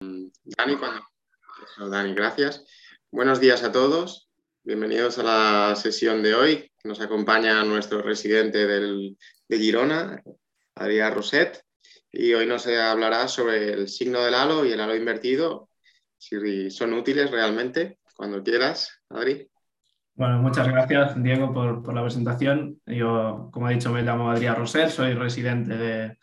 Dani, cuando... Dani, gracias. Buenos días a todos. Bienvenidos a la sesión de hoy. Nos acompaña nuestro residente del, de Girona, Adrián Roset, y hoy nos hablará sobre el signo del halo y el halo invertido, si son útiles realmente. Cuando quieras, Adri. Bueno, muchas gracias, Diego, por, la presentación. Yo, como he dicho, me llamo Adrián Roset, soy residente de,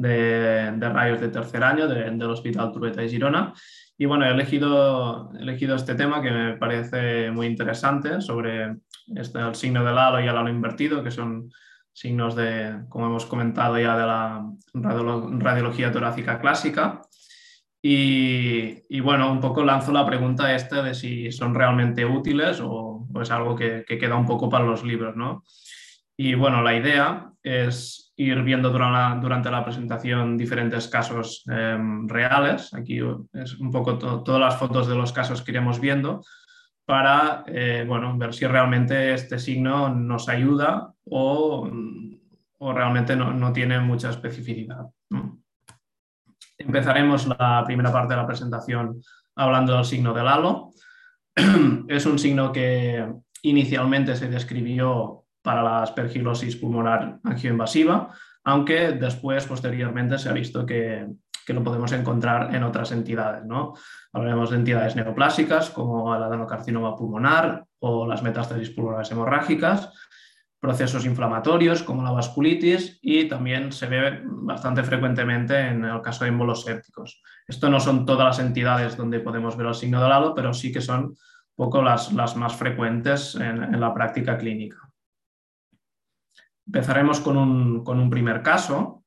de, rayos de tercer año del Hospital Trueta de Girona. Y bueno, he elegido, he elegido este tema que me parece muy interesante sobre este, el signo del halo y el halo invertido, que son signos de, como hemos comentado ya, de la radiología torácica clásica. Y, y, bueno, un poco lanzo la pregunta esta de si son realmente útiles o, es algo que, que, queda un poco para los libros, ¿no? Y bueno, la idea es ir viendo durante la, presentación diferentes casos em, reales. Aquí es un poco todas las fotos de los casos que iremos viendo para eh, bueno, ver si realmente este signo nos ayuda o, o realmente no, no, tiene mucha especificidad. Empezaremos la primera parte de la presentación hablando del signo del halo. es un signo que inicialmente se describió para la aspergilosis pulmonar angioinvasiva, aunque después, posteriormente, se ha visto que, lo podemos encontrar en otras entidades. ¿no? Hablaremos de entidades neoplásicas como el adenocarcinoma pulmonar o las metástasis pulmonares hemorrágicas, procesos inflamatorios como la vasculitis y también se ve bastante frecuentemente en el caso de embolos sépticos. Esto no son todas las entidades donde podemos ver el signo halo, pero sí que son poco las, las más frecuentes en la práctica clínica. Empezaremos con un, primer caso.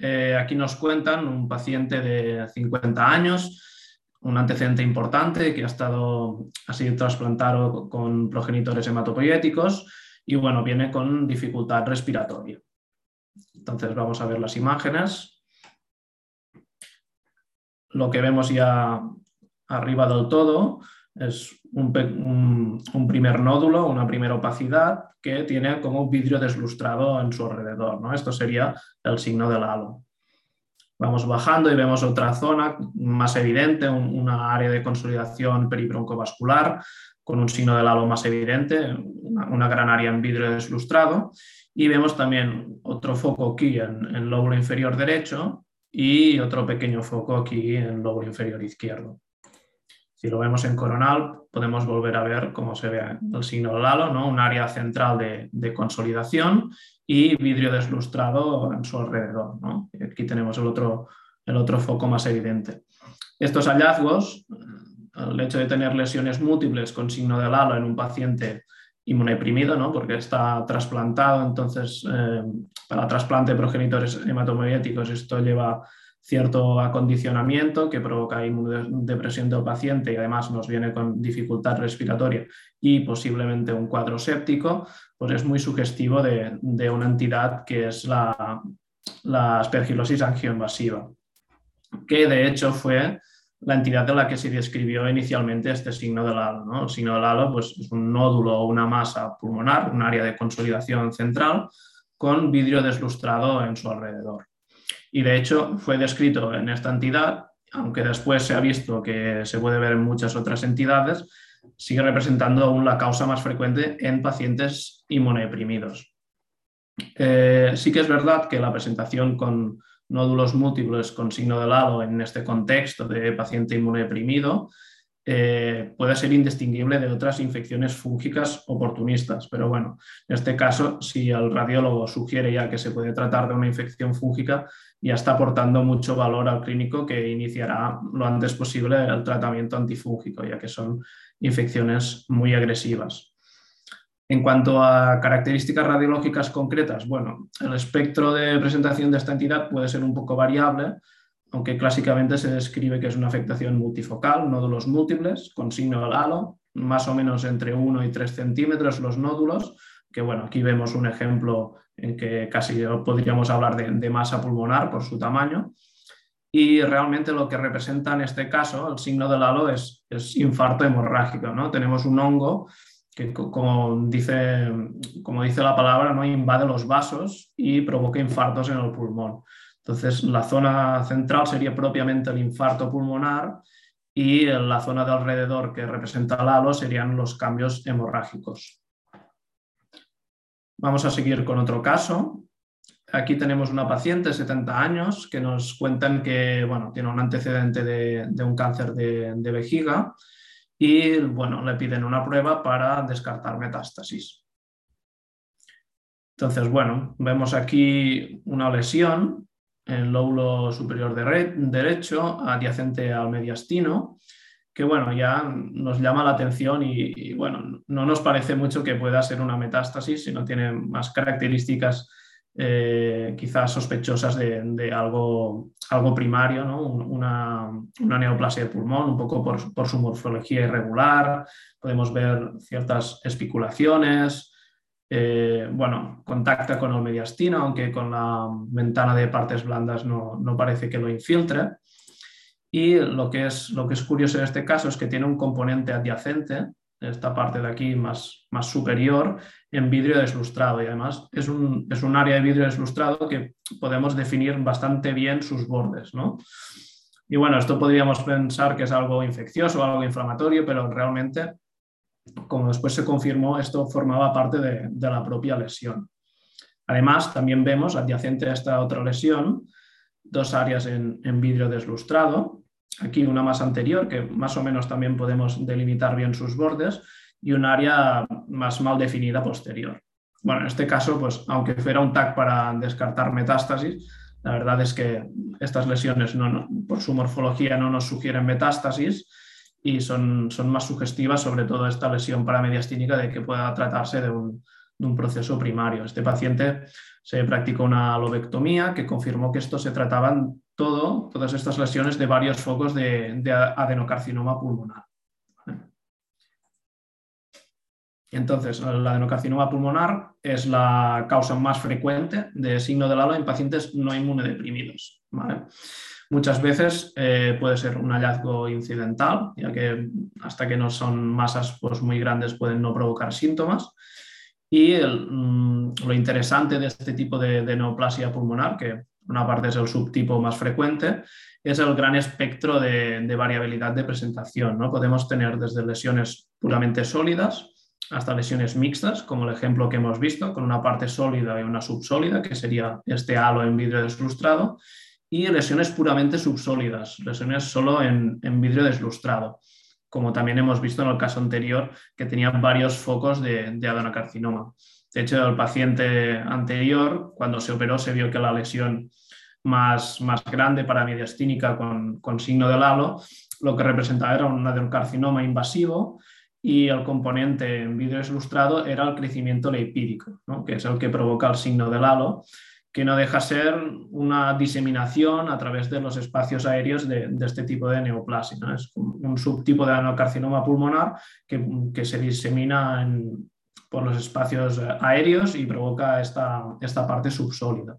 Eh, aquí nos cuentan un paciente de 50 años, un antecedente importante que ha, estado, ha sido trasplantado con progenitores hematopoyéticos y bueno, viene con dificultad respiratoria. Entonces vamos a ver las imágenes. Lo que vemos ya arriba del todo es un, primer nódulo, una primera opacidad que tiene como un vidrio deslustrado en su alrededor. ¿no? Esto sería el signo del halo. Vamos bajando y vemos otra zona más evidente, una área de consolidación peribroncovascular con un signo del halo más evidente, una, gran área en vidrio deslustrado. Y vemos también otro foco aquí en el lóbulo inferior derecho y otro pequeño foco aquí en el lóbulo inferior izquierdo. Si lo vemos en coronal, podemos volver a ver cómo se ve el signo del halo, ¿no? un área central de, consolidación y vidrio deslustrado en su alrededor. Aquí tenemos el otro, el otro foco más evidente. Estos hallazgos, el hecho de tener lesiones múltiples con signo del halo en un paciente inmunodeprimido, ¿no? porque está trasplantado, entonces eh, para trasplante de progenitores hematopoyéticos esto lleva cierto acondicionamiento que provoca inmunodepresión del paciente y además nos viene con dificultad respiratoria y posiblemente un cuadro séptico, pues es muy sugestivo de, una entidad que es la, la aspergilosis angioinvasiva, que de hecho fue la entidad de la que se describió inicialmente este signo del halo. El signo del halo pues, es un nódulo o una masa pulmonar, un área de consolidación central con vidrio deslustrado en su alrededor. Y de hecho fue descrito en esta entidad, aunque después se ha visto que se puede ver en muchas otras entidades, sigue representando aún la causa más frecuente en pacientes inmunodeprimidos. Eh, sí que es verdad que la presentación con nódulos múltiples con signo de lado en este contexto de paciente inmunodeprimido eh, puede ser indistinguible de otras infecciones fúngicas oportunistas. Pero bueno, en este caso, si el radiólogo sugiere ya que se puede tratar de una infección fúngica, ya está aportando mucho valor al clínico que iniciará lo antes posible el tratamiento antifúngico, ya que son infecciones muy agresivas. En cuanto a características radiológicas concretas, bueno, el espectro de presentación de esta entidad puede ser un poco variable, aunque clásicamente se describe que es una afectación multifocal, nódulos múltiples, con signo del halo, más o menos entre 1 y 3 centímetros los nódulos, que bueno, aquí vemos un ejemplo en que casi podríamos hablar de, masa pulmonar por su tamaño. Y realmente lo que representa en este caso, el signo del halo, es, es infarto hemorrágico. ¿no? Tenemos un hongo que, como dice, como dice la palabra, ¿no? invade los vasos y provoca infartos en el pulmón. Entonces, la zona central sería propiamente el infarto pulmonar y la zona de alrededor que representa el halo serían los cambios hemorrágicos. Vamos a seguir con otro caso. Aquí tenemos una paciente de 70 años que nos cuentan que bueno, tiene un antecedente de, un cáncer de, vejiga y bueno, le piden una prueba para descartar metástasis. Entonces, bueno, vemos aquí una lesión en el lóbulo superior derecho, adyacente al mediastino, que bueno, ya nos llama la atención y, bueno, no nos parece mucho que pueda ser una metástasis, sino tiene más características eh, quizás sospechosas de, algo, algo, primario, ¿no? una, una, neoplasia de pulmón, un poco por, su morfología irregular, podemos ver ciertas espiculaciones, eh, bueno, contacta con el mediastino, aunque con la ventana de partes blandas no, parece que lo infiltre. Y lo que, es, lo que es curioso en este caso es que tiene un componente adyacente, esta parte de aquí más, más superior, en vidrio deslustrado. Y además es un, es un área de vidrio deslustrado que podemos definir bastante bien sus bordes. ¿no? Y bueno, esto podríamos pensar que es algo infeccioso, algo inflamatorio, pero realmente como después se confirmó, esto formaba parte de, la propia lesión. Además, también vemos, adyacente a esta otra lesión, dos áreas en, vidrio deslustrado. Aquí una más anterior, que más o menos también podemos delimitar bien sus bordes, y un área más mal definida posterior. Bueno, en este caso, pues aunque fuera un TAC para descartar metástasis, la verdad es que estas lesiones por su morfología no nos sugieren metástasis, y son, son más sugestivas, sobre todo esta lesión paramediastínica, de que pueda tratarse de un, de un proceso primario. Este paciente se practicó una lobectomía que confirmó que esto se trataban todo, todas estas lesiones de varios focos de, de adenocarcinoma pulmonar. Entonces, el adenocarcinoma pulmonar es la causa más frecuente de signo del halo en pacientes no inmunodeprimidos. Muchas veces eh, puede ser un hallazgo incidental, ya que hasta que no son masas pues, muy grandes pueden no provocar síntomas. Y mm, lo interesante de este tipo de, neoplasia pulmonar, que una parte es el subtipo más frecuente, es el gran espectro de, de variabilidad de presentación. ¿no? Podemos tener desde lesiones puramente sólidas hasta lesiones mixtas, como el ejemplo que hemos visto, con una parte sólida y una subsólida, que sería este halo en vidrio deslustrado, y lesiones puramente subsólidas, lesiones solo en, vidrio deslustrado, como también hemos visto en el caso anterior, que tenía varios focos de, de adenocarcinoma. De hecho, el paciente anterior, cuando se operó, se vio que la lesión más, más grande para mediastínica con, con signo del halo, lo que representaba era un adenocarcinoma invasivo y el componente en vidrio deslustrado era el crecimiento leipídico, que es el que provoca el signo del halo que no deja ser una diseminación a través de los espacios aéreos de, este tipo de neoplasia. Es un subtipo de adenocarcinoma pulmonar que, se disemina por los espacios aéreos y provoca esta, esta parte subsólida.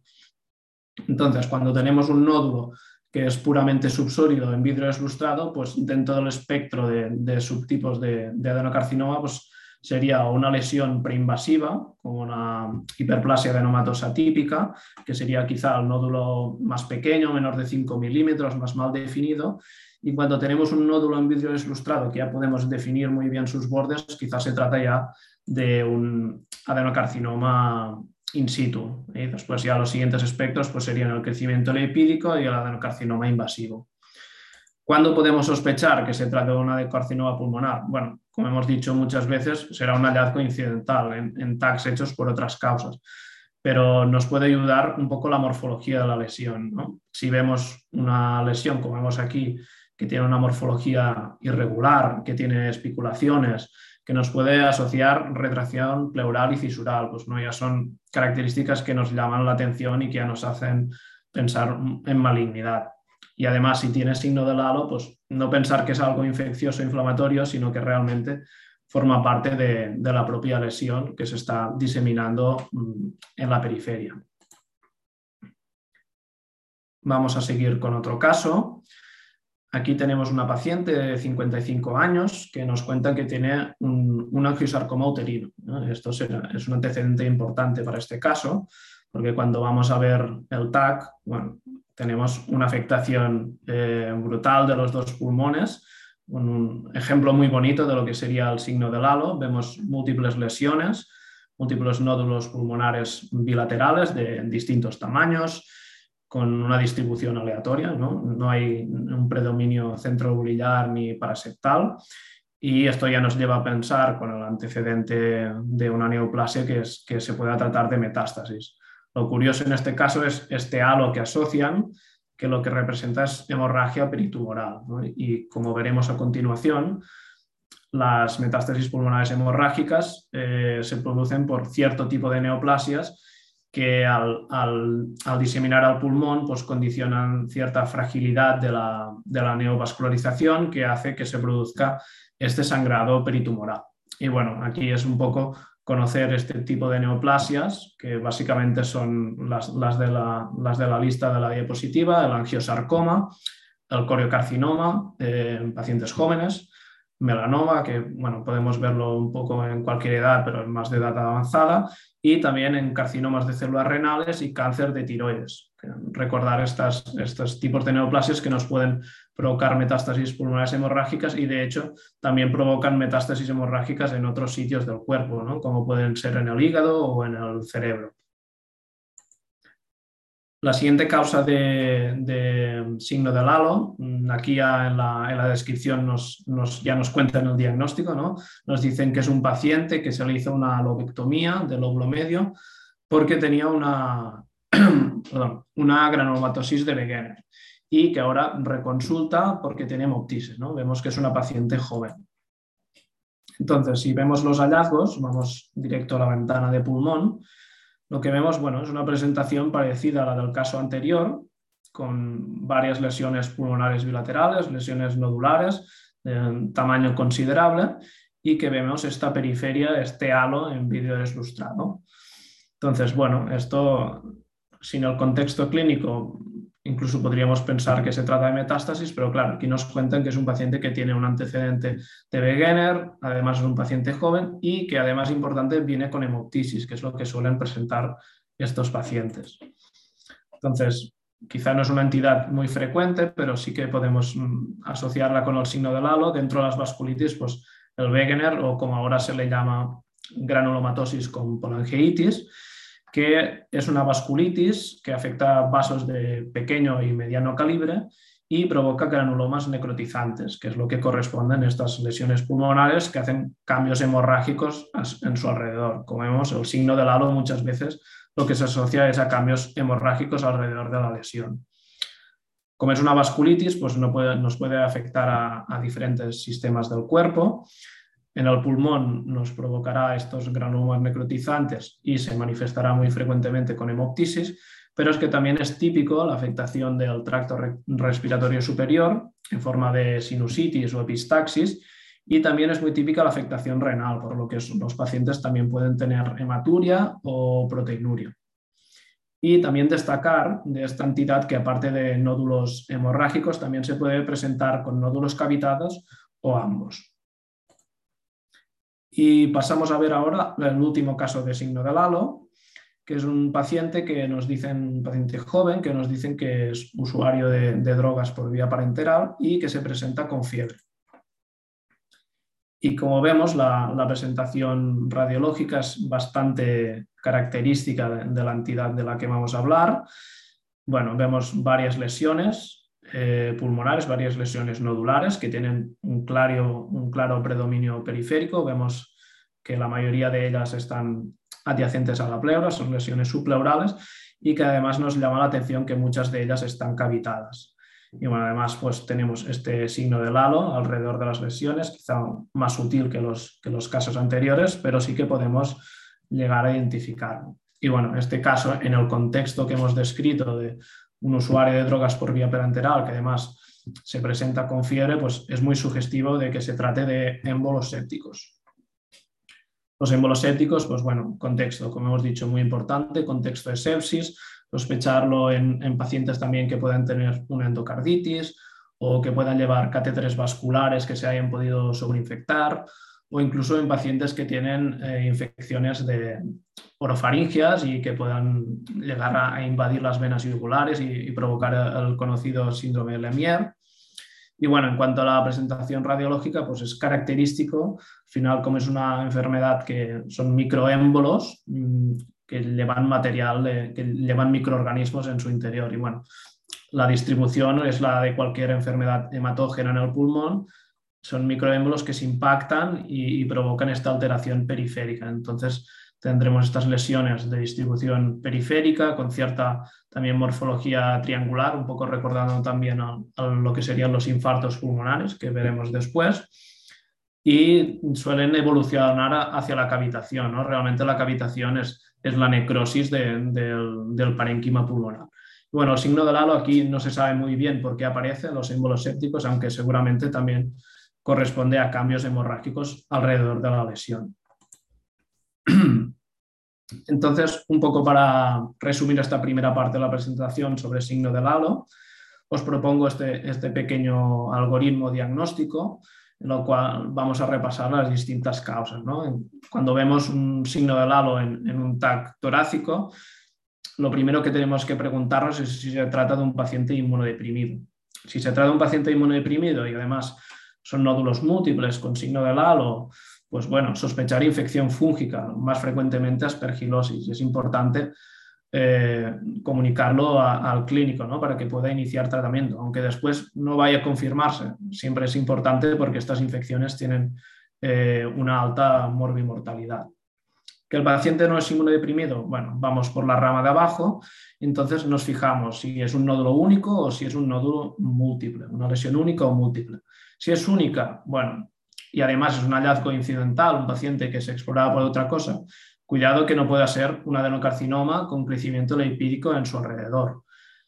Entonces, cuando tenemos un nódulo que es puramente subsólido en vidrio deslustrado, pues dentro del espectro de, subtipos de, de adenocarcinoma, pues sería una lesión preinvasiva, como una hiperplasia adenomatosa típica, que sería quizá el nódulo más pequeño, menor de 5 milímetros, más mal definido. Y cuando tenemos un nódulo en vidrio deslustrado, que ya podemos definir muy bien sus bordes, quizás se trata ya de un adenocarcinoma in situ. Y después ya los siguientes aspectos pues serían el crecimiento lipídico y el adenocarcinoma invasivo. ¿Cuándo podemos sospechar que se trata de una adenocarcinoma pulmonar? Bueno, como hemos dicho muchas veces, será un hallazgo incidental en, tags hechos por otras causas, pero nos puede ayudar un poco la morfología de la lesión. Si vemos una lesión, como vemos aquí, que tiene una morfología irregular, que tiene especulaciones, que nos puede asociar retracción pleural y fisural, pues no ya son características que nos llaman la atención y que ya nos hacen pensar en malignidad. Y además, si tiene signo del halo, pues no pensar que es algo infeccioso o inflamatorio, sino que realmente forma parte de, la propia lesión que se está diseminando mm, en la periferia. Vamos a seguir con otro caso. Aquí tenemos una paciente de 55 años que nos cuenta que tiene un, un angiosarcoma uterino. Esto es un antecedente importante para este caso, porque cuando vamos a ver el TAC, bueno, tenemos una afectación eh, brutal de los dos pulmones, un, ejemplo muy bonito de lo que sería el signo del halo. Vemos múltiples lesiones, múltiples nódulos pulmonares bilaterales de distintos tamaños, con una distribución aleatoria, no, no hay un predominio centrobulilar ni paraseptal. Y esto ya nos lleva a pensar con el antecedente de una neoplasia que, es, que se pueda tratar de metástasis. Lo curioso en este caso es este halo que asocian, que lo que representa es hemorragia peritumoral. Y como veremos a continuación, las metástasis pulmonares hemorrágicas eh, se producen por cierto tipo de neoplasias que al, diseminar al pulmón pues condicionan cierta fragilidad de la, de la neovascularización que hace que se produzca este sangrado peritumoral. Y bueno, aquí es un poco conocer este tipo de neoplasias, que básicamente son las, de, la, lista de la diapositiva, el angiosarcoma, el coriocarcinoma en pacientes jóvenes, melanoma, que bueno, podemos verlo un poco en cualquier edad, pero es más de edad avanzada, y también en carcinomas de células renales y cáncer de tiroides. Recordar estos tipos de neoplasias que nos pueden provocar metástasis pulmonares hemorrágicas y de hecho también provocan metástasis hemorrágicas en otros sitios del cuerpo, ¿no? como pueden ser en el hígado o en el cerebro. La siguiente causa de, signo del halo, mm, aquí ya en la, descripción nos, ya nos cuentan el diagnóstico, ¿no? nos dicen que es un paciente que se le hizo una lobectomía del lóbulo medio porque tenía una, una granulomatosis de Wegener y que ahora reconsulta porque tiene hemoptisis. ¿no? Vemos que es una paciente joven. Entonces, si vemos los hallazgos, vamos directo a la ventana de pulmón, lo que vemos, bueno, es una presentación parecida a la del caso anterior, con varias lesiones pulmonares bilaterales, lesiones nodulares de tamaño considerable y que vemos esta periferia, este halo en vídeo deslustrado. Entonces, bueno, esto sin el contexto clínico Incluso podríamos pensar que se trata de metástasis, pero claro, aquí nos cuentan que es un paciente que tiene un antecedente de Wegener, además es un paciente joven y que además importante viene con hemoptisis, que es lo que suelen presentar estos pacientes. Entonces, quizá no es una entidad muy frecuente, pero sí que podemos mm, asociarla con el signo del halo. Dentro de las vasculitis, pues el Wegener o como ahora se le llama granulomatosis con polangeitis que es una vasculitis que afecta vasos de pequeño y mediano calibre y provoca granulomas necrotizantes, que es lo que corresponden a estas lesiones pulmonares que hacen cambios hemorrágicos en su alrededor. Como vemos, el signo del halo muchas veces lo que se asocia es a cambios hemorrágicos alrededor de la lesión. Como es una vasculitis, pues no nos puede afectar a diferentes sistemas del cuerpo en el pulmón nos provocará estos granulomas necrotizantes y se manifestará muy frecuentemente con hemoptisis, pero es que también es típico la afectación del tracto respiratorio superior en forma de sinusitis o epistaxis y también es muy típica la afectación renal, por lo que los pacientes también pueden tener hematuria o proteinuria. Y también destacar de esta entidad que aparte de nódulos hemorrágicos también se puede presentar con nódulos cavitados o ambos. Y pasamos a ver ahora el último caso de signo del halo, que es un paciente que nos dicen, un paciente joven, que nos dicen que es usuario de, drogas por vía parenteral y que se presenta con fiebre. Y como vemos, la, presentación radiológica es bastante característica de, de, la entidad de la que vamos a hablar. Bueno, vemos varias lesiones, eh, pulmonares, varias lesiones nodulares que tienen un claro, un claro predominio periférico. Vemos que la mayoría de ellas están adyacentes a la pleura, son lesiones subpleurales y que además nos llama la atención que muchas de ellas están cavitadas. Y bueno, además pues tenemos este signo del halo alrededor de las lesiones, quizá más sutil que los, que los casos anteriores, pero sí que podemos llegar a identificarlo. Y bueno, este caso, en el contexto que hemos descrito de un usuario de drogas por vía peranteral que además se presenta con fiebre, pues es muy sugestivo de que se trate de émbolos sépticos. Los émbolos sépticos, pues bueno, contexto, como hemos dicho, muy importante, contexto de sepsis, sospecharlo en, en pacientes también que puedan tener una endocarditis o que puedan llevar catéteres vasculares que se hayan podido sobreinfectar o incluso en pacientes que tienen eh, infecciones de orofaringias y que puedan llegar a, invadir las venas yugulares y, provocar el, conocido síndrome de Lemierre. Y bueno, en cuanto a la presentación radiológica, pues es característico, al final como es una enfermedad que son microémbolos mm, que llevan material, que llevan microorganismos en su interior. Y bueno, la distribución es la de cualquier enfermedad hematógena en el pulmón, son microémbolos que se impactan y, provocan esta alteración periférica. Entonces, tendremos estas lesiones de distribución periférica con cierta también morfología triangular, un poco recordando también a, lo que serían los infartos pulmonares que veremos después. Y suelen evolucionar hacia la cavitación. ¿no? Realmente la cavitación es, es la necrosis del, del parénquima pulmonar. Bueno, el signo del halo aquí no se sabe muy bien por qué aparece, los símbolos sépticos, aunque seguramente también corresponde a cambios hemorrágicos alrededor de la lesión. Entonces, un poco para resumir esta primera parte de la presentación sobre el signo del halo, os propongo este, este pequeño algoritmo diagnóstico en lo cual vamos a repasar las distintas causas. Cuando vemos un signo del halo en, en un TAC torácico, lo primero que tenemos que preguntarnos es si se trata de un paciente inmunodeprimido. Si se trata de un paciente inmunodeprimido y además son nódulos múltiples con signo de halo, pues bueno, sospechar infección fúngica, más frecuentemente aspergilosis. Es importante eh, comunicarlo al clínico ¿no? para que pueda iniciar tratamiento, aunque después no vaya a confirmarse. Siempre es importante porque estas infecciones tienen eh, una alta morbimortalidad. Que el paciente no es inmunodeprimido, bueno, vamos por la rama de abajo, entonces nos fijamos si es un nódulo único o si es un nódulo múltiple, una lesión única o múltiple. Si es única, bueno, y además es un hallazgo incidental, un paciente que se exploraba por otra cosa, cuidado que no pueda ser un adenocarcinoma con crecimiento lipídico en su alrededor.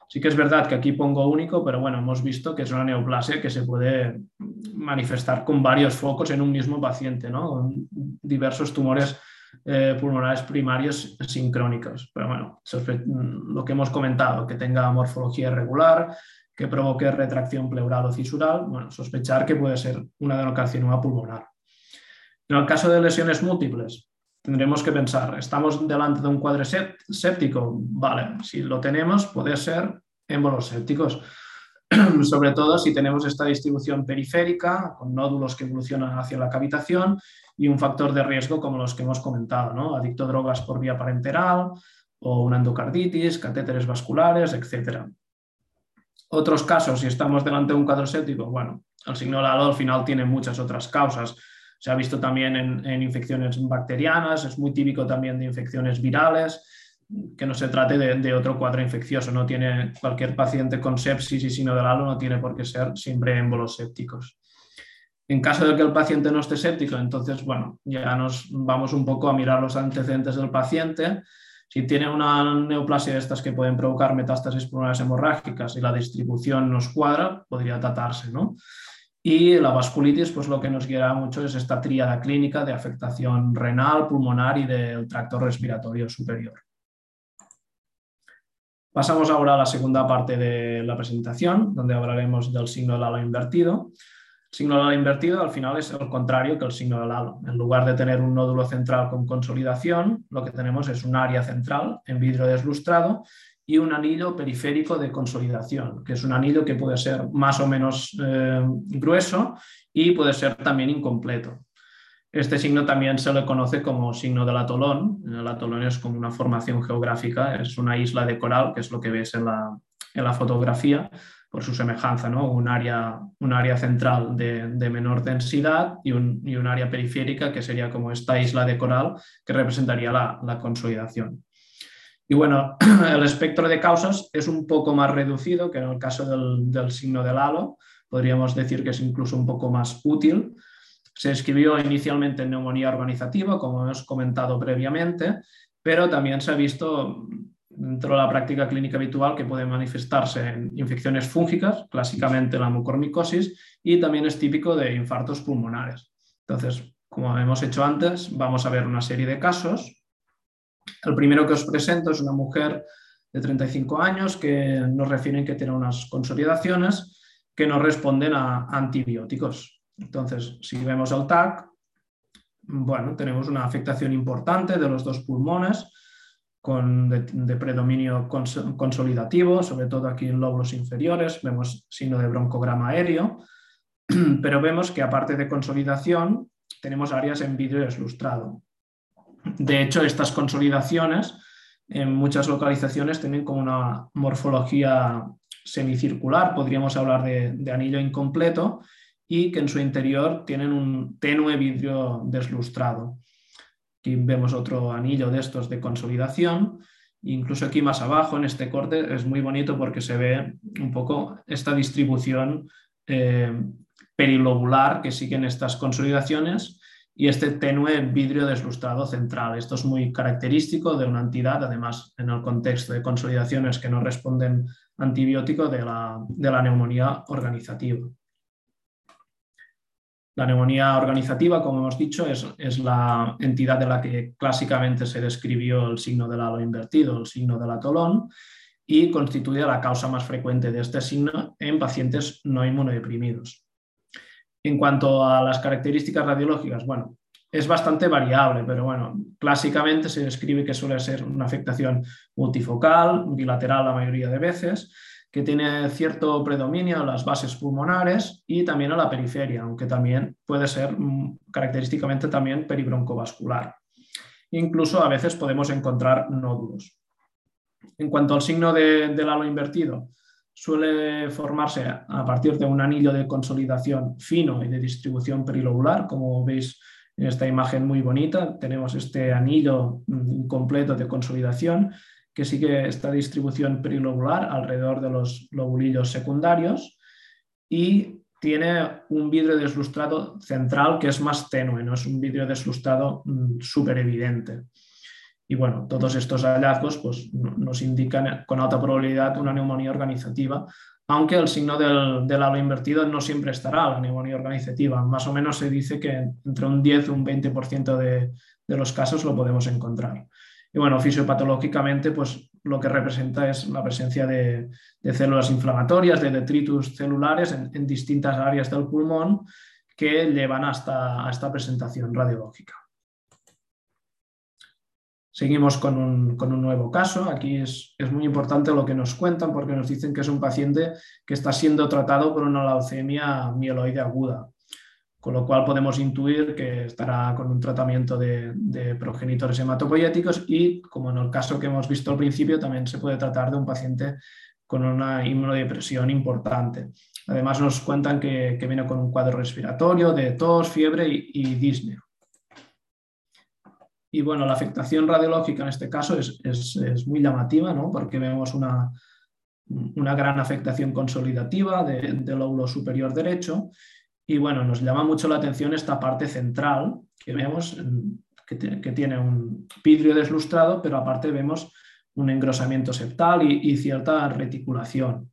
Sí que es verdad que aquí pongo único, pero bueno, hemos visto que es una neoplasia que se puede manifestar con varios focos en un mismo paciente, ¿no? diversos tumores eh, pulmonares primarios sincrónicos. Pero bueno, lo que hemos comentado, que tenga morfología irregular, que provoque retracción pleural o cisural, bueno, sospechar que puede ser una adenocarcinoma pulmonar. En el caso de lesiones múltiples, tendremos que pensar, ¿estamos delante de un cuadro séptico? Vale, si lo tenemos, puede ser émbolos sépticos. sobre todo si tenemos esta distribución periférica con nódulos que evolucionan hacia la cavitación y un factor de riesgo como los que hemos comentado, ¿no? adicto a drogas por vía parenteral o una endocarditis, catéteres vasculares, etc. Otros casos, si estamos delante de un cuadro séptico, bueno, el signo de al final tiene muchas otras causas. Se ha visto también en, en infecciones bacterianas, es muy típico también de infecciones virales, que no se trate de, otro cuadro infeccioso. No tiene cualquier paciente con sepsis y sino del halo no tiene por qué ser siempre émbolos sépticos. En caso de que el paciente no esté séptico, entonces, bueno, ya nos vamos un poco a mirar los antecedentes del paciente. Si tiene una neoplasia de estas que pueden provocar metástasis pulmonares hemorrágicas y la distribución nos cuadra, podría tratarse, ¿no? Y la vasculitis, pues lo que nos guiará mucho es esta tríada clínica de afectación renal, pulmonar y del tracto respiratorio superior. Pasamos ahora a la segunda parte de la presentación, donde hablaremos del signo del halo invertido. Signo del halo invertido al final es el contrario que el signo del halo. En lugar de tener un nódulo central con consolidación, lo que tenemos es un área central en vidrio deslustrado y un anillo periférico de consolidación, que es un anillo que puede ser más o menos eh, grueso y puede ser también incompleto. Este signo también se le conoce como signo del atolón. El atolón es como una formación geográfica, es una isla de coral, que es lo que ves en la, fotografía, por su semejanza, ¿no? un, área, un área central de, menor densidad y un, área periférica, que sería como esta isla de coral, que representaría la, consolidación. Y bueno, el espectro de causas es un poco más reducido que en el caso del, del signo del halo. Podríamos decir que es incluso un poco más útil, se escribió inicialmente en neumonía organizativa, como hemos comentado previamente, pero también se ha visto dentro de la práctica clínica habitual que puede manifestarse en infecciones fúngicas, clásicamente la mucormicosis, y también es típico de infartos pulmonares. Entonces, como hemos hecho antes, vamos a ver una serie de casos. El primero que os presento es una mujer de 35 años que nos refieren que tiene unas consolidaciones que no responden a antibióticos. Entonces, si vemos el TAC, bueno, tenemos una afectación importante de los dos pulmones con de, predominio consolidativo, sobre todo aquí en lóbulos inferiores, vemos signo de broncograma aéreo, pero vemos que aparte de consolidación, tenemos áreas en vidrio deslustrado. De hecho, estas consolidaciones en muchas localizaciones tienen como una morfología semicircular, podríamos hablar de, anillo incompleto, y que en su interior tienen un tenue vidrio deslustrado. Aquí vemos otro anillo de estos de consolidación. Incluso aquí más abajo en este corte es muy bonito porque se ve un poco esta distribución eh, perilobular que siguen estas consolidaciones y este tenue vidrio deslustrado central. Esto es muy característico de una entidad, además en el contexto de consolidaciones que no responden antibiótico de la, de la neumonía organizativa. La neumonía organizativa, como hemos dicho, es, es, la entidad de la que clásicamente se describió el signo del halo invertido, el signo del atolón, y constituye la causa más frecuente de este signo en pacientes no inmunodeprimidos. En cuanto a las características radiológicas, bueno, es bastante variable, pero bueno, clásicamente se describe que suele ser una afectación multifocal, bilateral la mayoría de veces, que tiene cierto predominio en las bases pulmonares y también en la periferia, aunque también puede ser mm, característicamente también peribroncovascular. Incluso a veces podemos encontrar nódulos. En cuanto al signo del halo invertido, suele formarse a partir de un anillo de consolidación fino y de distribución perilobular, como veis en esta imagen muy bonita. Tenemos este anillo mm, completo de consolidación que sigue esta distribución perilobular alrededor de los lobulillos secundarios y tiene un vidrio deslustrado central que es más tenue, no es un vidrio deslustrado mm, súper evidente. Y bueno, todos estos hallazgos pues, nos indican con alta probabilidad una neumonía organizativa, aunque el signo del, del halo invertido no siempre estará la neumonía organizativa. Más o menos se dice que entre un 10 y un 20% de, de los casos lo podemos encontrar. Y bueno, fisiopatológicamente, pues lo que representa es la presencia de, células inflamatorias, de detritus celulares en, distintas áreas del pulmón que llevan hasta a esta presentación radiológica. Seguimos con un, nuevo caso. Aquí es, muy importante lo que nos cuentan porque nos dicen que es un paciente que está siendo tratado por una leucemia mieloide aguda, con lo cual podemos intuir que estará con un tratamiento de, progenitores hematopoyéticos y, como en el caso que hemos visto al principio, también se puede tratar de un paciente con una inmunodepresión importante. Además nos cuentan que, viene con un cuadro respiratorio de tos, fiebre y, disnea. Y bueno, la afectación radiológica en este caso es, muy llamativa, ¿no? porque vemos una, gran afectación consolidativa del lóbulo superior derecho. Y bueno, nos llama mucho la atención esta parte central que vemos, que, tiene un vidrio deslustrado, pero aparte vemos un engrosamiento septal y, cierta reticulación.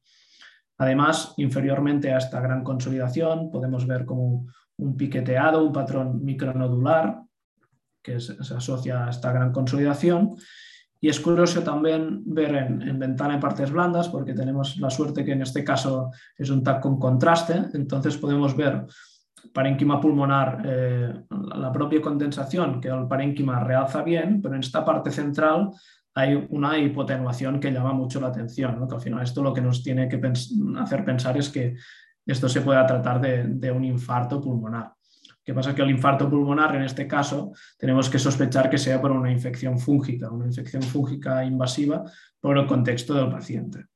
Además, inferiormente a esta gran consolidación, podemos ver como un piqueteado, un patrón micronodular que se, asocia a esta gran consolidación. Y es curioso también ver en, ventana y partes blandas, porque tenemos la suerte que en este caso es un TAC con contraste, entonces podemos ver parénquima pulmonar, eh, la propia condensación, que el parénquima realza bien, pero en esta parte central hay una hipotenuación que llama mucho la atención, que al final esto lo que nos tiene que hacer pensar es que esto se pueda tratar de un infarto pulmonar. ¿Qué pasa? Que el infarto pulmonar, en este caso, tenemos que sospechar que sea por una infección fúngica, una infección fúngica invasiva por el contexto del paciente.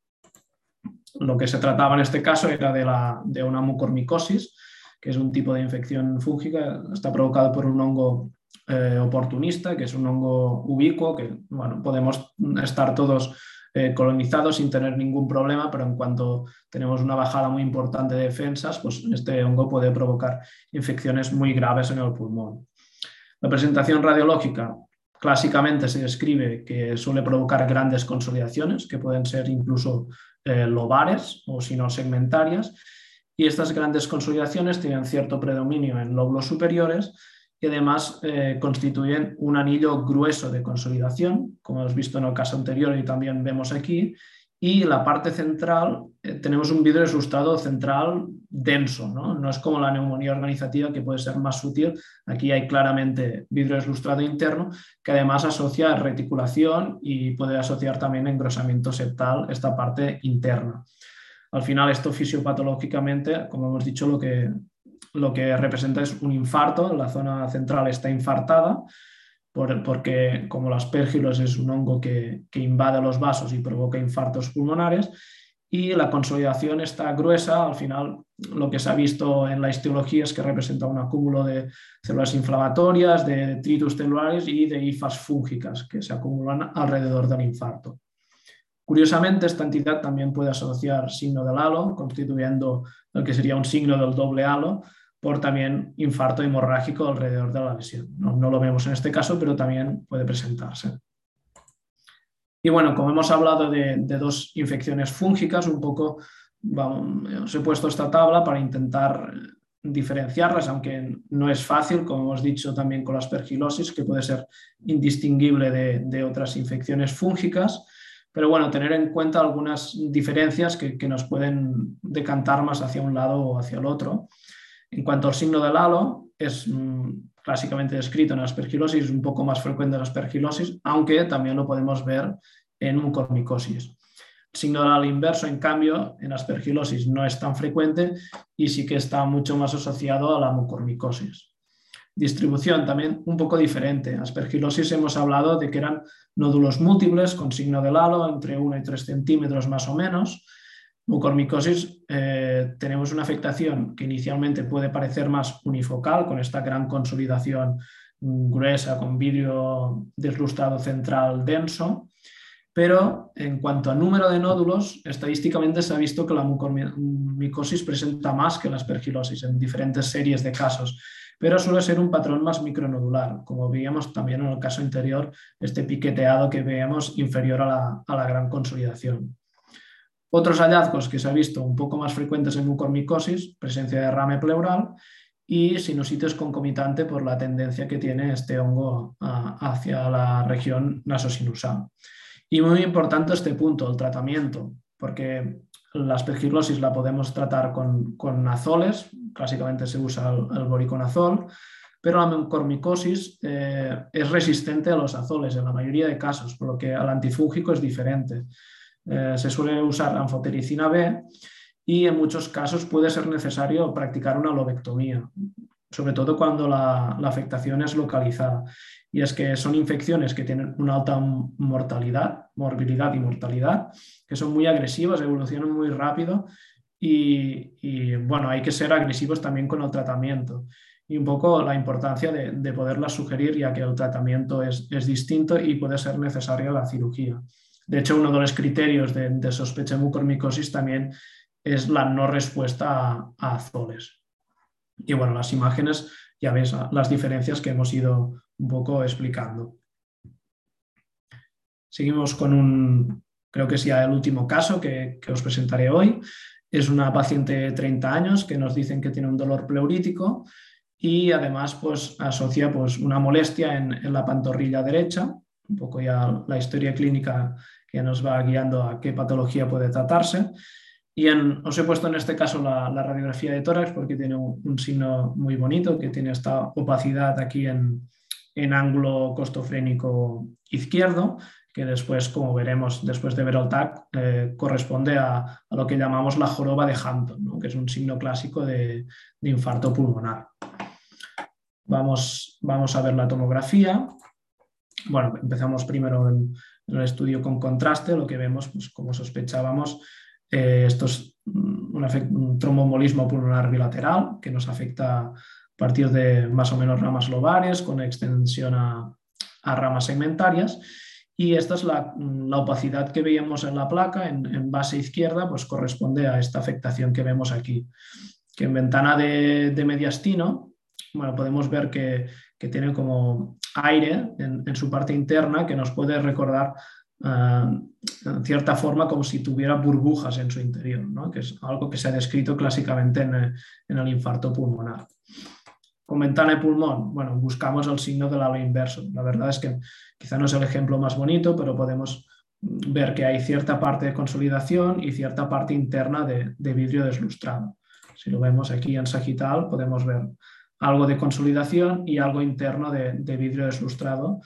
Lo que se trataba en este caso era de, la, de una mucormicosis, que es un tipo de infección fúngica, está provocado por un hongo eh, oportunista, que es un hongo ubicuo, que bueno, podemos estar todos eh, colonizados sin tener ningún problema, pero en cuanto tenemos una bajada muy importante de defensas, pues este hongo puede provocar infecciones muy graves en el pulmón. La presentación radiológica clásicamente se describe que suele provocar grandes consolidaciones, que pueden ser incluso eh, lobares o si no segmentarias, y estas grandes consolidaciones tienen cierto predominio en lóbulos superiores que además eh, constituyen un anillo grueso de consolidación, como hemos visto en el caso anterior y también vemos aquí, y la parte central eh, tenemos un vidrio deslustado central denso, ¿no? ¿no? es como la neumonía organizativa que puede ser más sutil. Aquí hay claramente vidrio deslustado interno que además asocia reticulación y puede asociar también engrosamiento septal, esta parte interna. Al final, esto fisiopatológicamente, como hemos dicho, lo que, lo que representa es un infarto, la zona central está infartada, porque como la aspergilos es un hongo que, que invade los vasos y provoca infartos pulmonares, y la consolidación está gruesa, al final lo que se ha visto en la histología es que representa un acúmulo de células inflamatorias, de detritus celulares y de hifas fúngicas que se acumulan alrededor del infarto. Curiosamente, esta entidad también puede asociar signo del halo, constituyendo el que sería un signo del doble halo, por también infarto hemorrágico alrededor de la lesión. No, lo vemos en este caso, pero también puede presentarse. Y bueno, como hemos hablado de, dos infecciones fúngicas, un poco os he puesto esta tabla para intentar diferenciarlas, aunque no es fácil, como hemos dicho también con la aspergilosis, que puede ser indistinguible de, de otras infecciones fúngicas. Pero bueno, tener en cuenta algunas diferencias que, que, nos pueden decantar más hacia un lado o hacia el otro. En cuanto al signo del halo, es mm, clásicamente descrito en aspergilosis, un poco más frecuente en la aspergilosis, aunque también lo podemos ver en mucormicosis. El signo del halo inverso, en cambio, en aspergilosis no es tan frecuente y sí que está mucho más asociado a la mucormicosis. Distribución también un poco diferente. Aspergilosis hemos hablado de que eran nódulos múltiples con signo del halo entre 1 y 3 centímetros más o menos Mucormicosis, eh, tenemos una afectación que inicialmente puede parecer más unifocal, con esta gran consolidación gruesa, con vidrio deslustrado central denso, pero en cuanto a número de nódulos, estadísticamente se ha visto que la mucormicosis presenta más que la aspergilosis en diferentes series de casos, pero suele ser un patrón más micronodular, como veíamos también en el caso anterior, este piqueteado que veíamos inferior a la gran consolidación. Otros hallazgos que se han visto un poco más frecuentes en mucormicosis, presencia de rame pleural y sinusitis concomitante por la tendencia que tiene este hongo hacia la región nasosinusal. Y muy importante este punto, el tratamiento, porque la aspergillosis la podemos tratar con, azoles, clásicamente se usa el, el boriconazol, pero la mucormicosis eh, es resistente a los azoles en la mayoría de casos, por lo que al antifúngico es diferente. Eh, se suele usar anfotericina B y en muchos casos puede ser necesario practicar una lobectomía, sobre todo cuando la, afectación es localizada. Y es que son infecciones que tienen una alta mortalidad, morbilidad y mortalidad, que son muy agresivas, evolucionan muy rápido y, bueno, hay que ser agresivos también con el tratamiento. Y un poco la importancia de, de poderlas sugerir, ya que el tratamiento es, es distinto y puede ser necesaria la cirugía. De hecho, uno de los criterios de, sospecha de mucormicosis también es la no respuesta a, azoles. Y bueno, las imágenes ya ves las diferencias que hemos ido un poco explicando. Seguimos con un, creo que sea el último caso que, os presentaré hoy. Es una paciente de 30 años que nos dicen que tiene un dolor pleurítico y además pues, asocia pues, una molestia en la pantorrilla derecha un poco ya la historia clínica que nos va guiando a qué patología puede tratarse. Y os he puesto en este caso la, radiografía de tórax porque tiene un, signo muy bonito, que tiene esta opacidad aquí en, ángulo costofrénico izquierdo, que después, como veremos después de ver el TAC, eh, corresponde a, lo que llamamos la joroba de Hampton, que es un signo clásico de, infarto pulmonar. Vamos, vamos a ver la tomografía. Bueno, empezamos primero en, el estudio con contraste, lo que vemos, pues, como sospechábamos, eh, esto es un, tromboembolismo pulmonar bilateral que nos afecta a partir de más o menos ramas lobares con extensión a, ramas segmentarias. Y esta es la, opacidad que veíamos en la placa, en, base izquierda, pues corresponde a esta afectación que vemos aquí. Que en ventana de, de mediastino, bueno, podemos ver que, que tiene como aire en, su parte interna que nos puede recordar eh, en cierta forma como si tuviera burbujas en su interior, que es algo que se ha descrito clásicamente en, el infarto pulmonar. Con ventana de pulmón, bueno, buscamos el signo del halo inverso. La verdad es que quizá no es el ejemplo más bonito, pero podemos ver que hay cierta parte de consolidación y cierta parte interna de, vidrio deslustrado. Si lo vemos aquí en sagital, podemos ver algo de consolidación y algo interno de, vidrio deslustrado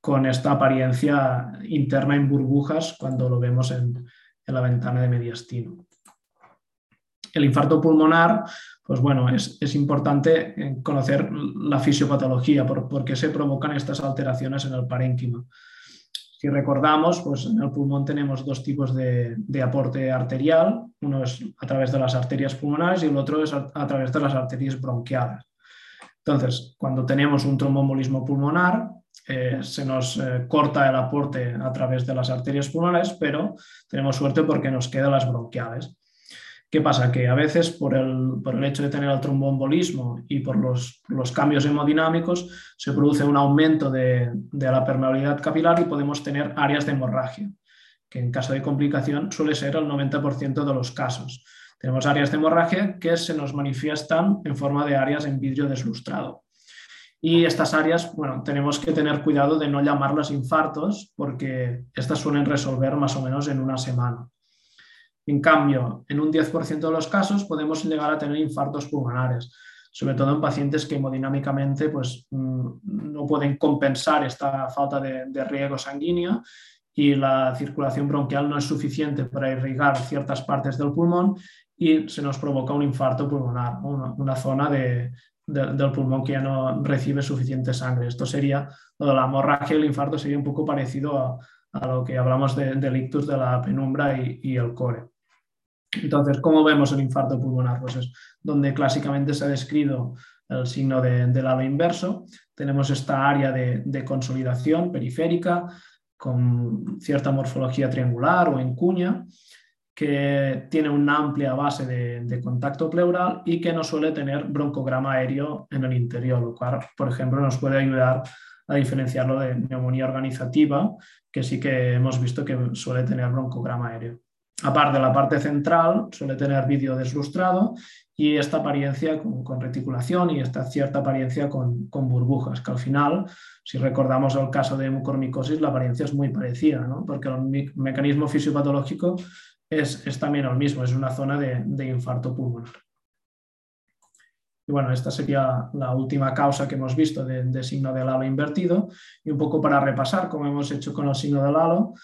con esta apariencia interna en burbujas cuando lo vemos en, la ventana de mediastino. El infarto pulmonar, pues bueno, es, importante conocer la fisiopatología, por, qué se provocan estas alteraciones en el parénquima. Si recordamos, pues en el pulmón tenemos dos tipos de, aporte arterial, uno es a través de las arterias pulmonares y el otro es a, través de las arterias bronquiales. Entonces, cuando tenemos un tromboembolismo pulmonar, eh, se nos eh, corta el aporte a través de las arterias pulmonares, pero tenemos suerte porque nos quedan las bronquiales. ¿Qué pasa? Que a veces por el, por el hecho de tener el tromboembolismo y por los, los, cambios hemodinámicos se produce un aumento de, de, la permeabilidad capilar y podemos tener áreas de hemorragia, que en caso de complicación suele ser el 90% de los casos. Tenemos áreas de hemorragia que se nos manifiestan en forma de áreas en vidrio deslustrado. Y estas áreas, bueno, tenemos que tener cuidado de no llamarlas infartos porque estas suelen resolver más o menos en una semana. En cambio, en un 10% de los casos podemos llegar a tener infartos pulmonares, sobre todo en pacientes que hemodinámicamente pues, mm, no pueden compensar esta falta de, riego sanguíneo y la circulación bronquial no es suficiente para irrigar ciertas partes del pulmón y se nos provoca un infarto pulmonar, una, zona del pulmón que ya no recibe suficiente sangre. Esto sería, la hemorragia y el infarto sería un poco parecido a, lo que hablamos del ictus de la penumbra y el core. Entonces, ¿cómo vemos el infarto pulmonar? Pues es donde clásicamente se ha descrito el signo del halo inverso. Tenemos esta área de, consolidación periférica con cierta morfología triangular o en cuña, que tiene una amplia base de, contacto pleural y que no suele tener broncograma aéreo en el interior, lo cual, por ejemplo, nos puede ayudar a diferenciarlo de neumonía organizativa, que sí que hemos visto que suele tener broncograma aéreo. Aparte, la parte central suele tener vídeo deslustrado y esta apariencia con, reticulación y esta cierta apariencia con, burbujas, que al final, si recordamos el caso de mucormicosis, la apariencia es muy parecida, ¿no? porque el mecanismo fisiopatológico es, es, también el mismo, es una zona de, infarto pulmonar. Y bueno, esta sería la última causa que hemos visto de, de signo del halo invertido. Y un poco para repasar, como hemos hecho con el signo del halo,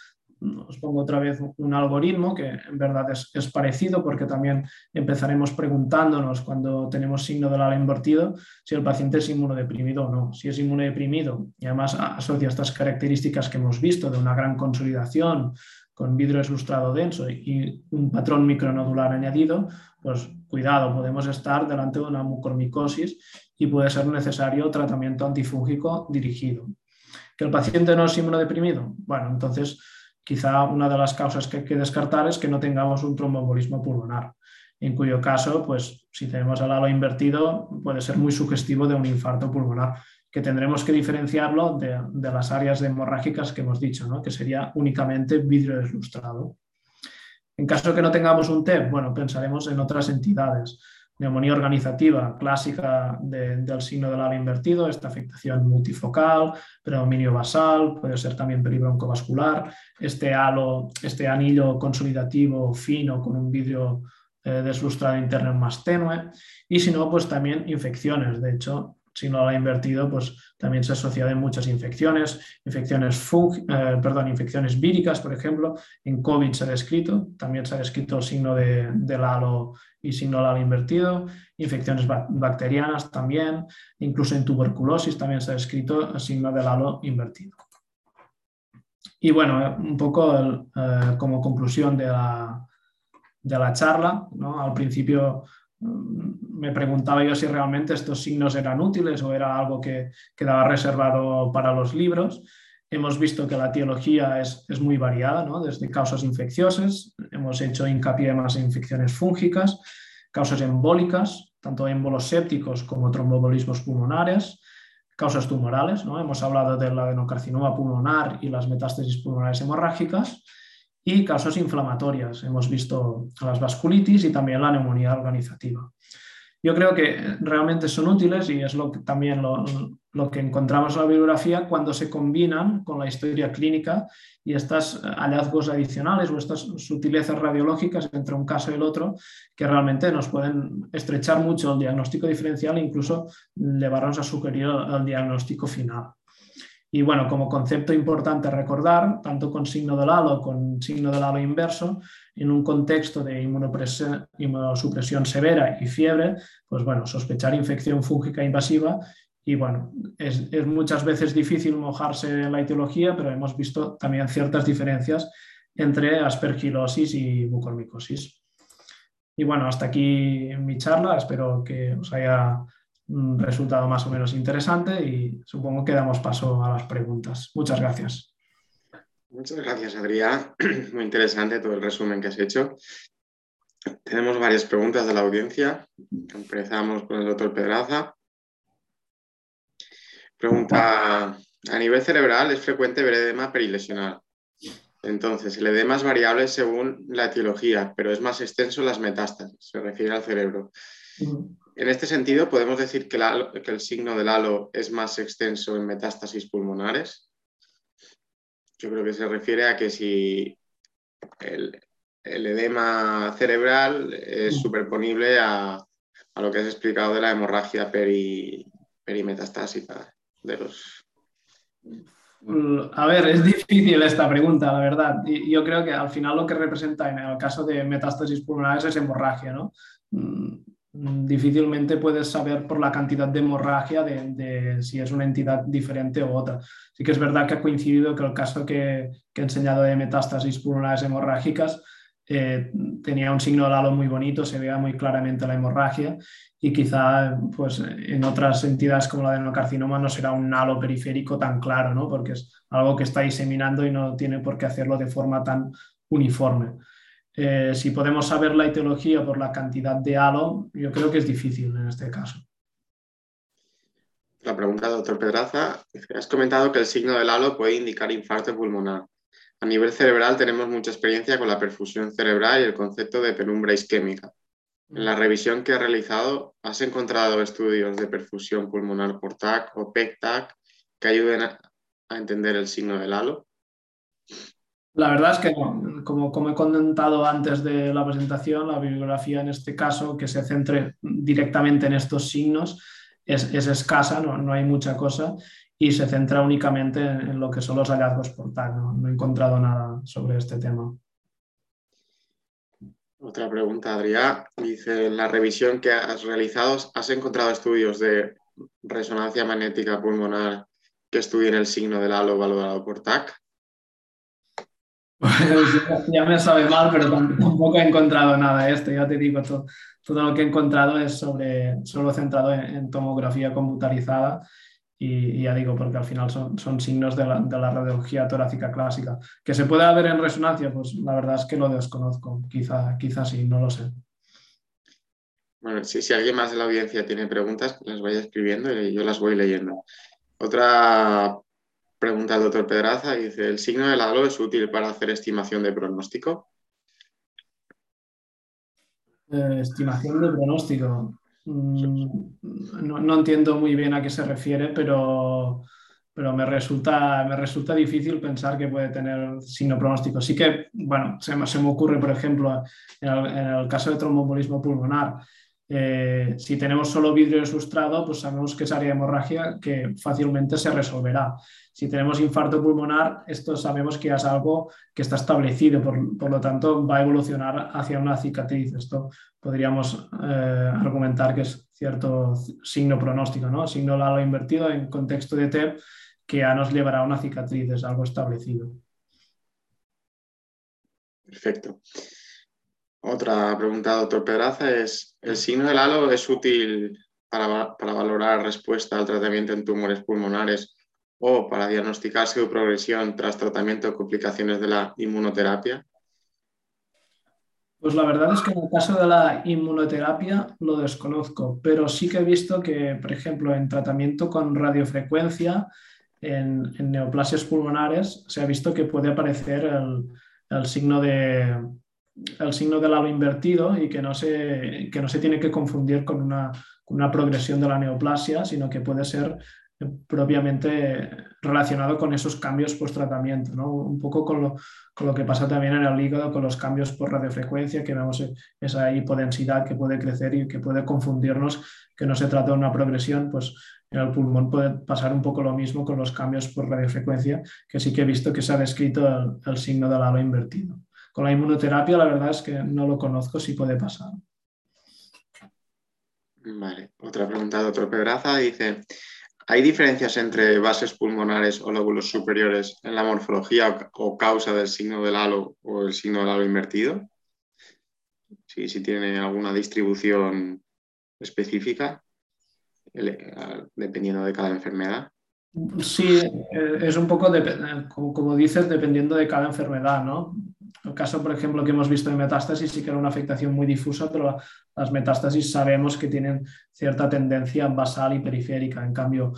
os pongo otra vez un algoritmo que en verdad es, parecido porque también empezaremos preguntándonos cuando tenemos signo del ala invertido si el paciente es inmunodeprimido o no. Si es inmunodeprimido y además asocia estas características que hemos visto de una gran consolidación con vidrio deslustrado denso y un patrón micronodular añadido, pues cuidado, podemos estar delante de una mucormicosis y puede ser necesario tratamiento antifúngico dirigido. ¿Que el paciente no es inmunodeprimido? Bueno, entonces Quizá una de las causas que hay que descartar es que no tengamos un tromboembolismo pulmonar, en cuyo caso, pues si tenemos el halo invertido, puede ser muy sugestivo de un infarto pulmonar, que tendremos que diferenciarlo de, las áreas hemorrágicas que hemos dicho, ¿no? que sería únicamente vidrio deslustrado. En caso de que no tengamos un TEP, bueno, pensaremos en otras entidades neumonía organizativa clásica del signo del halo invertido, esta afectación multifocal, predominio basal, puede ser también peribroncovascular, este halo, este anillo consolidativo fino con un vidrio eh, deslustrado interno más tenue, y si no, pues también infecciones. De hecho, si no la ha invertido, pues también se asocia a muchas infecciones, infecciones, eh, perdón, infecciones víricas, por ejemplo, en COVID se ha descrito, también se ha descrito el signo de, del halo y signo del halo invertido, infecciones bacterianas también, incluso en tuberculosis también se ha descrito el signo del halo invertido. Y bueno, eh, un poco eh, como conclusión de la, de la charla, ¿no? al principio me preguntaba yo si realmente estos signos eran útiles o era algo que quedaba reservado para los libros. Hemos visto que la etiología es, muy variada, ¿no? desde causas infecciosas, hemos hecho hincapié más en infecciones fúngicas, causas embólicas, tanto émbolos sépticos como tromboembolismos pulmonares, causas tumorales, ¿no? hemos hablado del adenocarcinoma pulmonar y las metástasis pulmonares hemorrágicas, y causas inflamatorias. Hemos visto las vasculitis y también la neumonía organizativa. Yo creo que realmente son útiles y es lo que, también lo, lo que encontramos en la bibliografía cuando se combinan con la historia clínica y estos hallazgos adicionales o estas sutilezas radiológicas entre un caso y el otro que realmente nos pueden estrechar mucho el diagnóstico diferencial e incluso llevarnos a sugerir el diagnóstico final. Y bueno, como concepto importante recordar, tanto con signo del halo con signo del halo inverso, en un contexto de inmunosupresión severa y fiebre, pues bueno, sospechar infección fúngica invasiva y bueno, es, muchas veces difícil mojarse en la etiología, pero hemos visto también ciertas diferencias entre aspergilosis y mucormicosis. Y bueno, hasta aquí mi charla, espero que os haya resultado más o menos interesante y supongo que damos paso a las preguntas. Muchas gracias. Muchas gracias, Adrián. Muy interesante todo el resumen que has hecho. Tenemos varias preguntas de la audiencia. Empezamos con el doctor Pedraza. Pregunta, a nivel cerebral es frecuente ver edema perilesional. Entonces, el edema es variable según la etiología, pero es más extenso en las metástasis, se refiere al cerebro. En este sentido, ¿podemos decir que, el signo del halo es más extenso en metástasis pulmonares? Yo creo que se refiere a que si el, edema cerebral es superponible a, lo que has explicado de la hemorragia perimetastásica de los... A ver, es difícil esta pregunta, la verdad. Yo creo que al final lo que representa en el caso de metástasis pulmonares es hemorragia, ¿no? Mm, difícilmente puedes saber por la cantidad de hemorragia de, si es una entidad diferente u otra. Sí que es verdad que ha coincidido que el caso que, he enseñado de metástasis pulmonares hemorrágicas eh, tenía un signo de halo muy bonito, se veía muy claramente la hemorragia y quizá pues, en otras entidades como la adenocarcinoma no será un halo periférico tan claro, ¿no? porque es algo que está diseminando y no tiene por qué hacerlo de forma tan uniforme. Eh, si podemos saber la etiología por la cantidad de halo, yo creo que es difícil en este caso. La pregunta, doctor Pedraza, has comentado que el signo del halo puede indicar infarto pulmonar. A nivel cerebral tenemos mucha experiencia con la perfusión cerebral y el concepto de penumbra isquémica. En la revisión que has realizado, ¿has encontrado estudios de perfusión pulmonar por TAC o PEC-TAC que ayuden a entender el signo del halo? La verdad es que como, como he comentado antes de la presentación, la bibliografía en este caso que se centre directamente en estos signos es, escasa, no, hay mucha cosa y se centra únicamente en, lo que son los hallazgos por TAC. No, he encontrado nada sobre este tema. Otra pregunta, Adrián. Dice, en la revisión que has realizado, ¿has encontrado estudios de resonancia magnética pulmonar que estudien el signo del halo valorado por TAC? Ya me sabe mal, pero tampoco he encontrado nada de esto. Ya te digo, todo, todo lo que he encontrado es sobre, solo centrado en, tomografía computarizada y, ya digo, porque al final son, son signos de la, de la, radiología torácica clásica. ¿Que se puede ver en resonancia? Pues la verdad es que lo desconozco. Quizá, quizá sí, no lo sé. Bueno, si, si alguien más de la audiencia tiene preguntas, las vaya escribiendo y yo las voy leyendo. Otra Pregunta el doctor Pedraza, dice, ¿el signo del halo es útil para hacer estimación de pronóstico? Eh, estimación de pronóstico. Mm, no, entiendo muy bien a qué se refiere, pero, pero me, resulta, me resulta difícil pensar que puede tener signo pronóstico. Sí que, bueno, se, se me ocurre, por ejemplo, en el, caso de tromboembolismo pulmonar, eh, si tenemos solo vidrio sustrado, pues sabemos que es área de hemorragia que fácilmente se resolverá. Si tenemos infarto pulmonar, esto sabemos que es algo que está establecido, por, lo tanto va a evolucionar hacia una cicatriz. Esto podríamos eh, argumentar que es cierto signo pronóstico, ¿no? signo lalo invertido en contexto de TEP que ya nos llevará a una cicatriz, es algo establecido. Perfecto. Otra pregunta, doctor Pedraza, es, ¿el signo del halo es útil para, para valorar respuesta al tratamiento en tumores pulmonares o para diagnosticar su progresión tras tratamiento o complicaciones de la inmunoterapia? Pues la verdad es que en el caso de la inmunoterapia lo desconozco, pero sí que he visto que, por ejemplo, en tratamiento con radiofrecuencia, en, neoplasias pulmonares, se ha visto que puede aparecer el, signo de, el signo del halo invertido y que no se, que no se tiene que confundir con una, una progresión de la neoplasia, sino que puede ser propiamente relacionado con esos cambios post-tratamiento, ¿no? un poco con lo, con lo, que pasa también en el hígado, con los cambios por radiofrecuencia, que vemos esa hipodensidad que puede crecer y que puede confundirnos, que no se trata de una progresión, pues en el pulmón puede pasar un poco lo mismo con los cambios por radiofrecuencia, que sí que he visto que se ha descrito el, el signo del halo invertido. Con la inmunoterapia la verdad es que no lo conozco si puede pasar. Vale, otra pregunta de otro Pedraza dice, ¿Hay diferencias entre bases pulmonares o lóbulos superiores en la morfología o, causa del signo del halo o el signo del halo invertido? Sí, si tiene alguna distribución específica, dependiendo de cada enfermedad. Sí, eh, es un poco, como, dices, dependiendo de cada enfermedad, ¿no? El caso, por ejemplo, que hemos visto en metástasis sí que era una afectación muy difusa, pero las metástasis sabemos que tienen cierta tendencia basal y periférica. En cambio,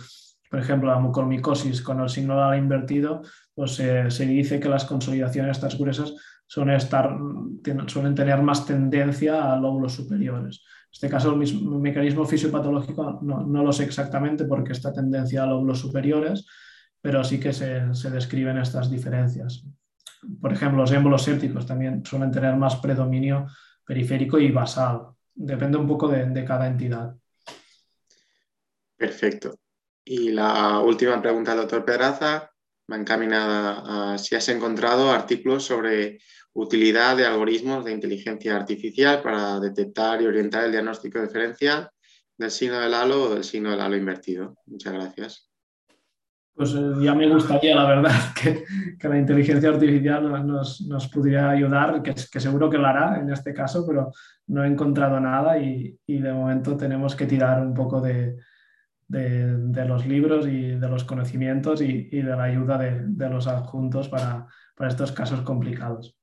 por ejemplo, la mucormicosis con el signo de invertido, pues se dice que las consolidaciones estas gruesas suelen, estar, suelen tener más tendencia a lóbulos superiores. En este caso, el, mecanismo fisiopatológico no, lo sé exactamente porque esta tendencia a lóbulos superiores, pero sí que se describen estas diferencias. Por ejemplo, los émbolos sépticos también suelen tener más predominio periférico y basal. Depende un poco de, cada entidad. Perfecto. Y la última pregunta doctor Pedraza va encaminada a si has encontrado artículos sobre utilidad de algoritmos de inteligencia artificial para detectar y orientar el diagnóstico diferencial del signo del halo o del signo del halo invertido. Muchas gracias. Pues eh, ya me gustaría, la verdad, que, la inteligencia artificial nos, nos, pudiera ayudar, que, que, seguro que lo hará en este caso, pero no he encontrado nada y, y de momento tenemos que tirar un poco de, de, de los libros y de los conocimientos y, y de la ayuda de, de los adjuntos para, para, estos casos complicados.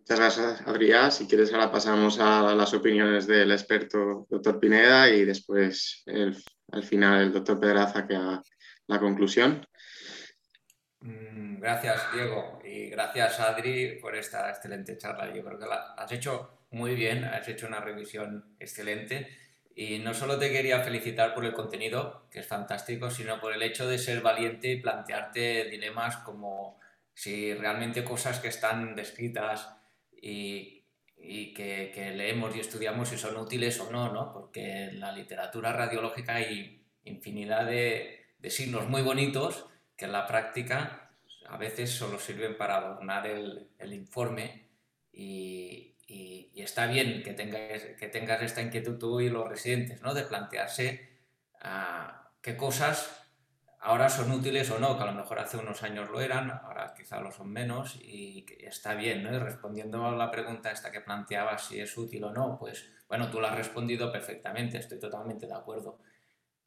Muchas gracias, Adrián. Si quieres, ahora pasamos a las opiniones del experto doctor Pineda y después el al final el doctor Pedraza que a la conclusión. Mm, gracias, Diego, y gracias, Adri, por esta excelente charla. Yo creo que la has hecho muy bien, has hecho una revisión excelente. Y no solo te quería felicitar por el contenido, que es fantástico, sino por el hecho de ser valiente y plantearte dilemas como si realmente cosas que están descritas y y que, leemos y estudiamos si son útiles o no, ¿no? Porque en la literatura radiológica hay infinidad de, signos muy bonitos que en la práctica a veces solo sirven para adornar el, informe y, y, está bien que tengas, que tengas esta inquietud tú y los residentes, ¿no? De plantearse uh, qué cosas ahora son útiles o no, que a lo mejor hace unos años lo eran, ahora quizá lo son menos y está bien, ¿no? Y respondiendo a la pregunta esta que planteaba si es útil o no, pues bueno, tú la has respondido perfectamente, estoy totalmente de acuerdo.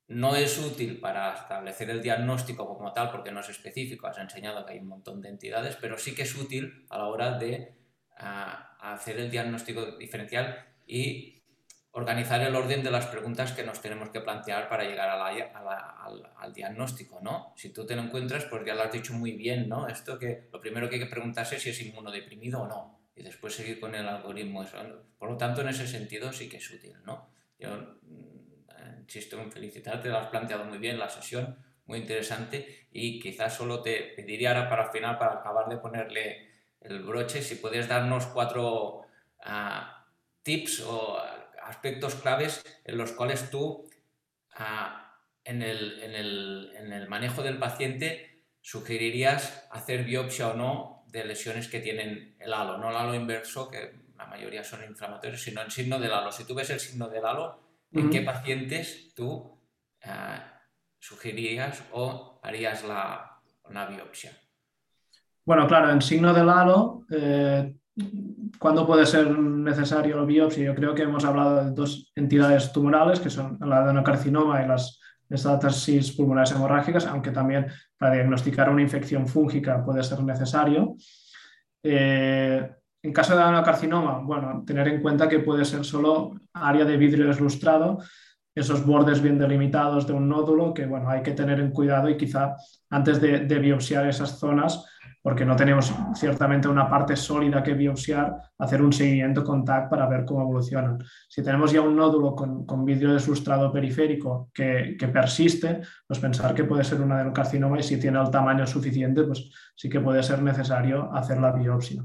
No es útil para establecer el diagnóstico como tal porque no es específico, has enseñado que hay un montón de entidades, pero sí que es útil a la hora de ah, hacer el diagnóstico diferencial y organizar el orden de las preguntas que nos tenemos que plantear para llegar al, diagnóstico, ¿no? Si tú te lo encuentras, pues ya lo has dicho muy bien, ¿no? Esto que lo primero que hay que preguntarse es si es inmunodeprimido o no, y después seguir con el algoritmo. Por lo tanto, en ese sentido sí que es útil, ¿no? Yo mm, insisto en felicitarte, lo has planteado muy bien la sesión, muy interesante, y quizás solo te pediría ahora para el final, para acabar de ponerle el broche, si puedes darnos cuatro ah, tips o aspectos claves en los cuales tú ah, en, el, manejo del paciente sugerirías hacer biopsia o no de lesiones que tienen el halo, no el halo inverso, que la mayoría son inflamatorios, sino el signo del halo. Si tú ves el signo del halo, ¿en qué pacientes tú ah, sugerirías o harías la, una biopsia? Bueno, claro, en signo del halo eh, ¿Cuándo puede ser necesario la biopsia? Yo creo que hemos hablado de dos entidades tumorales, que son el adenocarcinoma y las metástasis pulmonares hemorrágicas, aunque también para diagnosticar una infección fúngica puede ser necesario. Eh, en caso de adenocarcinoma, bueno, tener en cuenta que puede ser solo área de vidrio deslustrado, esos bordes bien delimitados de un nódulo, que bueno, hay que tener en cuidado y quizá antes de biopsiar esas zonas porque no tenemos ciertamente una parte sólida que biopsiar, hacer un seguimiento con TAC para ver cómo evolucionan. Si tenemos ya un nódulo con, con vidrio deslustrado periférico que, que, persiste, pues pensar que puede ser un adenocarcinoma y si tiene el tamaño suficiente, pues sí que puede ser necesario hacer la biopsia.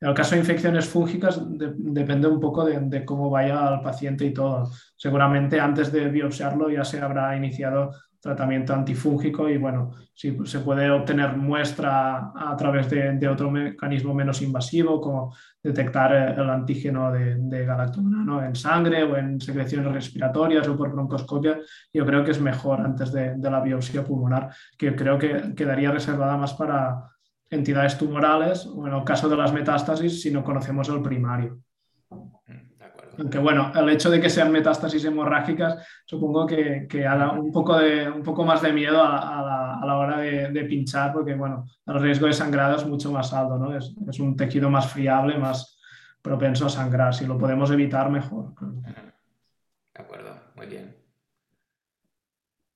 En el caso de infecciones fúngicas depende un poco de, de, cómo vaya el paciente y todo. Seguramente antes de biopsiarlo ya se habrá iniciado tratamiento antifúngico y bueno, si se puede obtener muestra a través de, otro mecanismo menos invasivo como detectar el antígeno de, de galactomana en sangre o en secreciones respiratorias o por broncoscopia, yo creo que es mejor antes de, de la biopsia pulmonar, que creo que quedaría reservada más para entidades tumorales o en el caso de las metástasis si no conocemos el primario. Aunque bueno, el hecho de que sean metástasis hemorrágicas supongo que, que da un poco, de, un poco más de miedo a, a, la, a la, hora de, de, pinchar porque bueno, el riesgo de sangrado es mucho más alto, ¿no? Es, es, un tejido más friable, más propenso a sangrar. Si lo podemos evitar, mejor. De acuerdo, muy bien.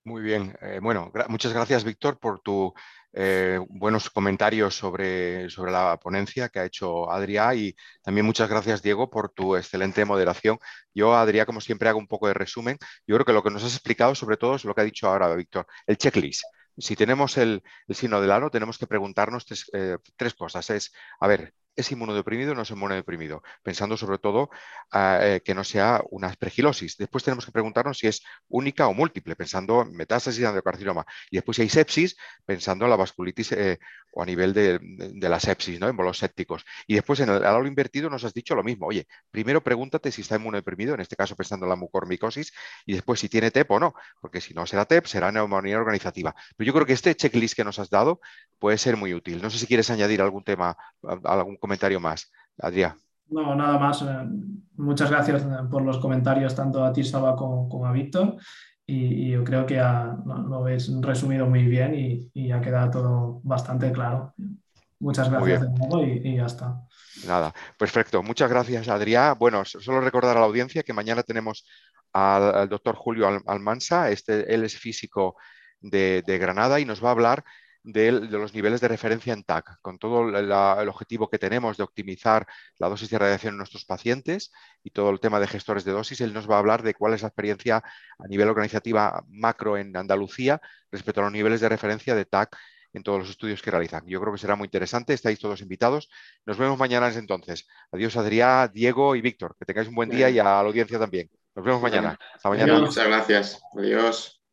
Muy bien. Eh, bueno, gra muchas gracias, Víctor, por tu eh, buenos comentarios sobre, sobre, la ponencia que ha hecho Adrià y también muchas gracias, Diego, por tu excelente moderación. Yo, Adrià, como siempre, hago un poco de resumen. Yo creo que lo que nos has explicado, sobre todo, es lo que ha dicho ahora Víctor, el checklist. Si tenemos el, el signo del ano, tenemos que preguntarnos tres, eh, tres cosas. Es, a ver, ¿Es inmunodeprimido o no es inmunodeprimido? Pensando sobre todo uh, eh, que no sea una aspergilosis. Después tenemos que preguntarnos si es única o múltiple, pensando en metástasis de adenocarcinoma. Y después si hay sepsis, pensando en la vasculitis eh, o a nivel de, la sepsis, ¿no? en bolos sépticos. Y después en el invertido nos has dicho lo mismo. Oye, primero pregúntate si está inmunodeprimido, en este caso pensando en la mucormicosis, y después si tiene TEP o no, porque si no será TEP, será neumonía organizativa. Pero yo creo que este checklist que nos has dado puede ser muy útil. No sé si quieres añadir algún tema, algún comentario más. Adrián. No, nada más. Eh, muchas gracias eh, por los comentarios tanto a ti, Saba, como, como a Víctor. Y, y, yo creo que ha, lo habéis resumido muy bien y, y, ha quedado todo bastante claro. Muchas gracias de nuevo y, y, ya está. Nada, perfecto. Muchas gracias, Adrián. Bueno, solo recordar a la audiencia que mañana tenemos al, al doctor Julio Almansa. Este, él es físico de, de Granada y nos va a hablar de, los niveles de referencia en TAC, con todo la, el objetivo que tenemos de optimizar la dosis de radiación en nuestros pacientes y todo el tema de gestores de dosis, él nos va a hablar de cuál es la experiencia a nivel organizativa macro en Andalucía respecto a los niveles de referencia de TAC en todos los estudios que realizan. Yo creo que será muy interesante, estáis todos invitados. Nos vemos mañana desde entonces. Adiós Adrián, Diego y Víctor. Que tengáis un buen día y a la audiencia también. Nos vemos mañana. Hasta mañana. Muchas gracias. Adiós.